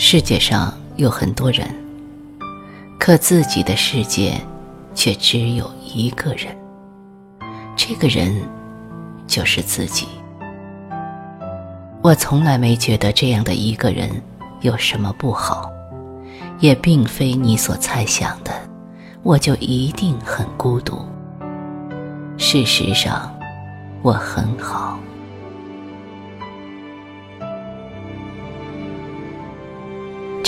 世界上有很多人，可自己的世界却只有一个人。这个人就是自己。我从来没觉得这样的一个人有什么不好，也并非你所猜想的，我就一定很孤独。事实上，我很好。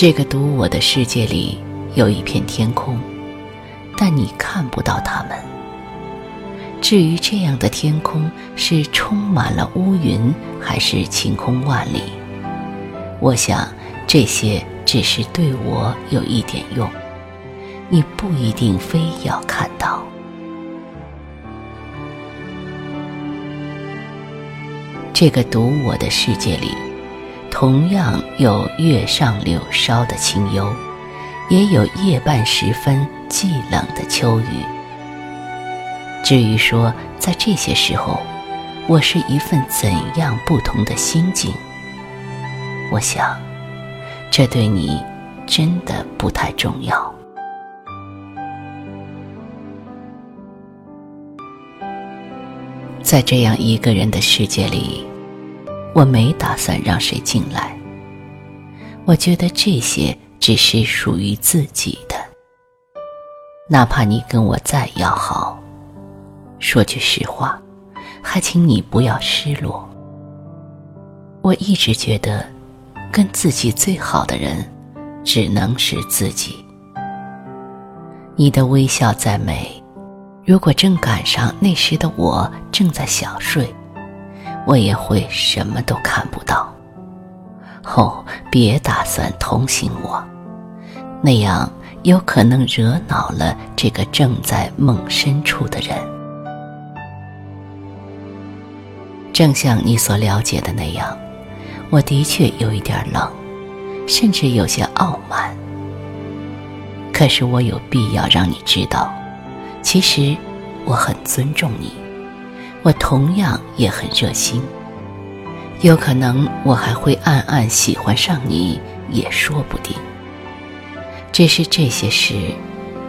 这个独我的世界里有一片天空，但你看不到它们。至于这样的天空是充满了乌云，还是晴空万里，我想这些只是对我有一点用，你不一定非要看到。这个独我的世界里。同样有月上柳梢的清幽，也有夜半时分寂冷的秋雨。至于说在这些时候，我是一份怎样不同的心境，我想，这对你真的不太重要。在这样一个人的世界里。我没打算让谁进来。我觉得这些只是属于自己的。哪怕你跟我再要好，说句实话，还请你不要失落。我一直觉得，跟自己最好的人，只能是自己。你的微笑再美，如果正赶上那时的我正在小睡。我也会什么都看不到。哦，别打算同情我，那样有可能惹恼了这个正在梦深处的人。正像你所了解的那样，我的确有一点冷，甚至有些傲慢。可是我有必要让你知道，其实我很尊重你。我同样也很热心，有可能我还会暗暗喜欢上你，也说不定。只是这些事，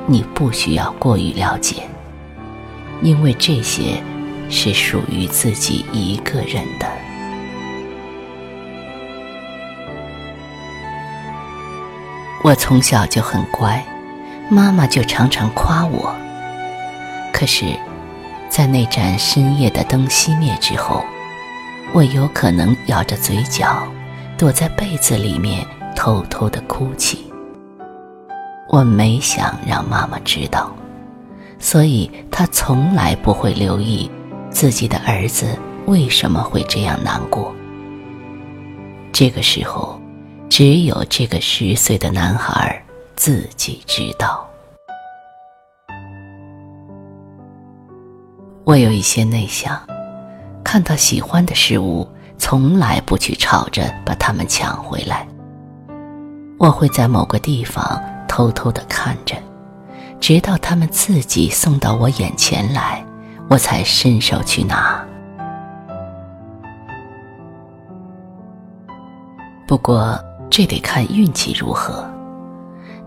你不需要过于了解，因为这些是属于自己一个人的。我从小就很乖，妈妈就常常夸我。可是。在那盏深夜的灯熄灭之后，我有可能咬着嘴角，躲在被子里面偷偷的哭泣。我没想让妈妈知道，所以她从来不会留意自己的儿子为什么会这样难过。这个时候，只有这个十岁的男孩自己知道。我有一些内向，看到喜欢的事物，从来不去吵着把它们抢回来。我会在某个地方偷偷的看着，直到他们自己送到我眼前来，我才伸手去拿。不过这得看运气如何。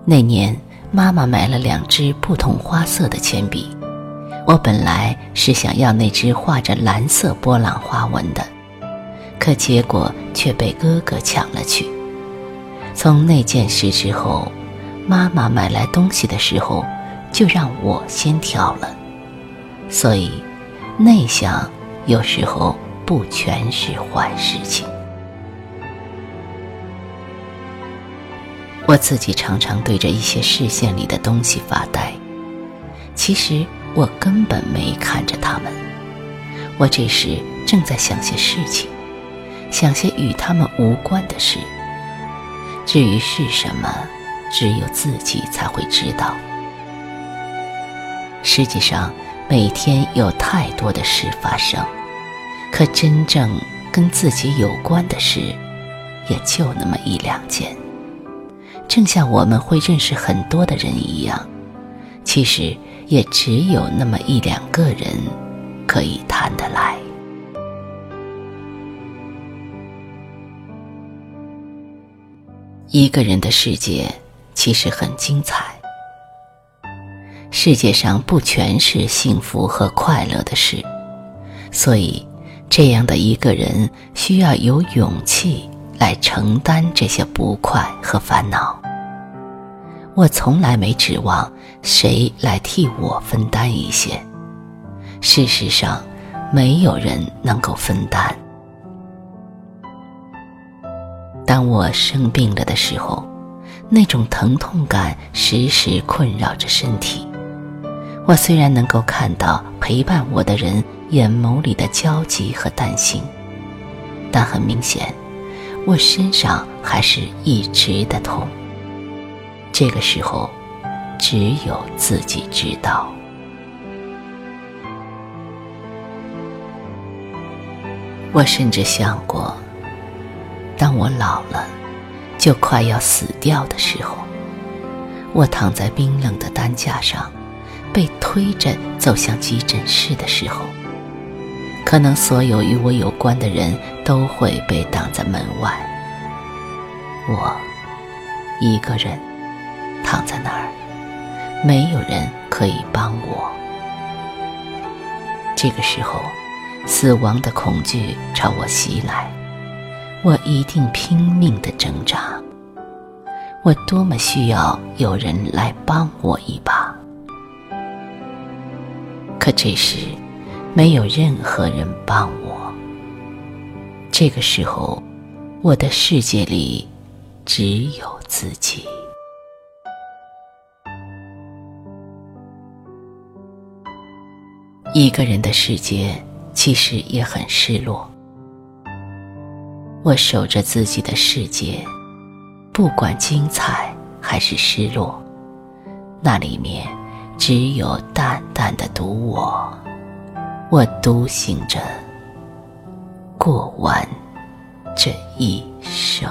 那年，妈妈买了两支不同花色的铅笔。我本来是想要那只画着蓝色波浪花纹的，可结果却被哥哥抢了去。从那件事之后，妈妈买来东西的时候就让我先挑了。所以，内向有时候不全是坏事情。我自己常常对着一些视线里的东西发呆，其实。我根本没看着他们，我这时正在想些事情，想些与他们无关的事。至于是什么，只有自己才会知道。实际上，每天有太多的事发生，可真正跟自己有关的事，也就那么一两件。正像我们会认识很多的人一样，其实。也只有那么一两个人可以谈得来。一个人的世界其实很精彩。世界上不全是幸福和快乐的事，所以这样的一个人需要有勇气来承担这些不快和烦恼。我从来没指望谁来替我分担一些，事实上，没有人能够分担。当我生病了的时候，那种疼痛感时时困扰着身体。我虽然能够看到陪伴我的人眼眸里的焦急和担心，但很明显，我身上还是一直的痛。这个时候，只有自己知道。我甚至想过。当我老了，就快要死掉的时候，我躺在冰冷的担架上，被推着走向急诊室的时候，可能所有与我有关的人都会被挡在门外。我一个人躺在那儿，没有人可以帮我。这个时候，死亡的恐惧朝我袭来。我一定拼命的挣扎，我多么需要有人来帮我一把。可这时，没有任何人帮我。这个时候，我的世界里只有自己。一个人的世界其实也很失落。我守着自己的世界，不管精彩还是失落，那里面只有淡淡的独我。我独行着，过完这一生。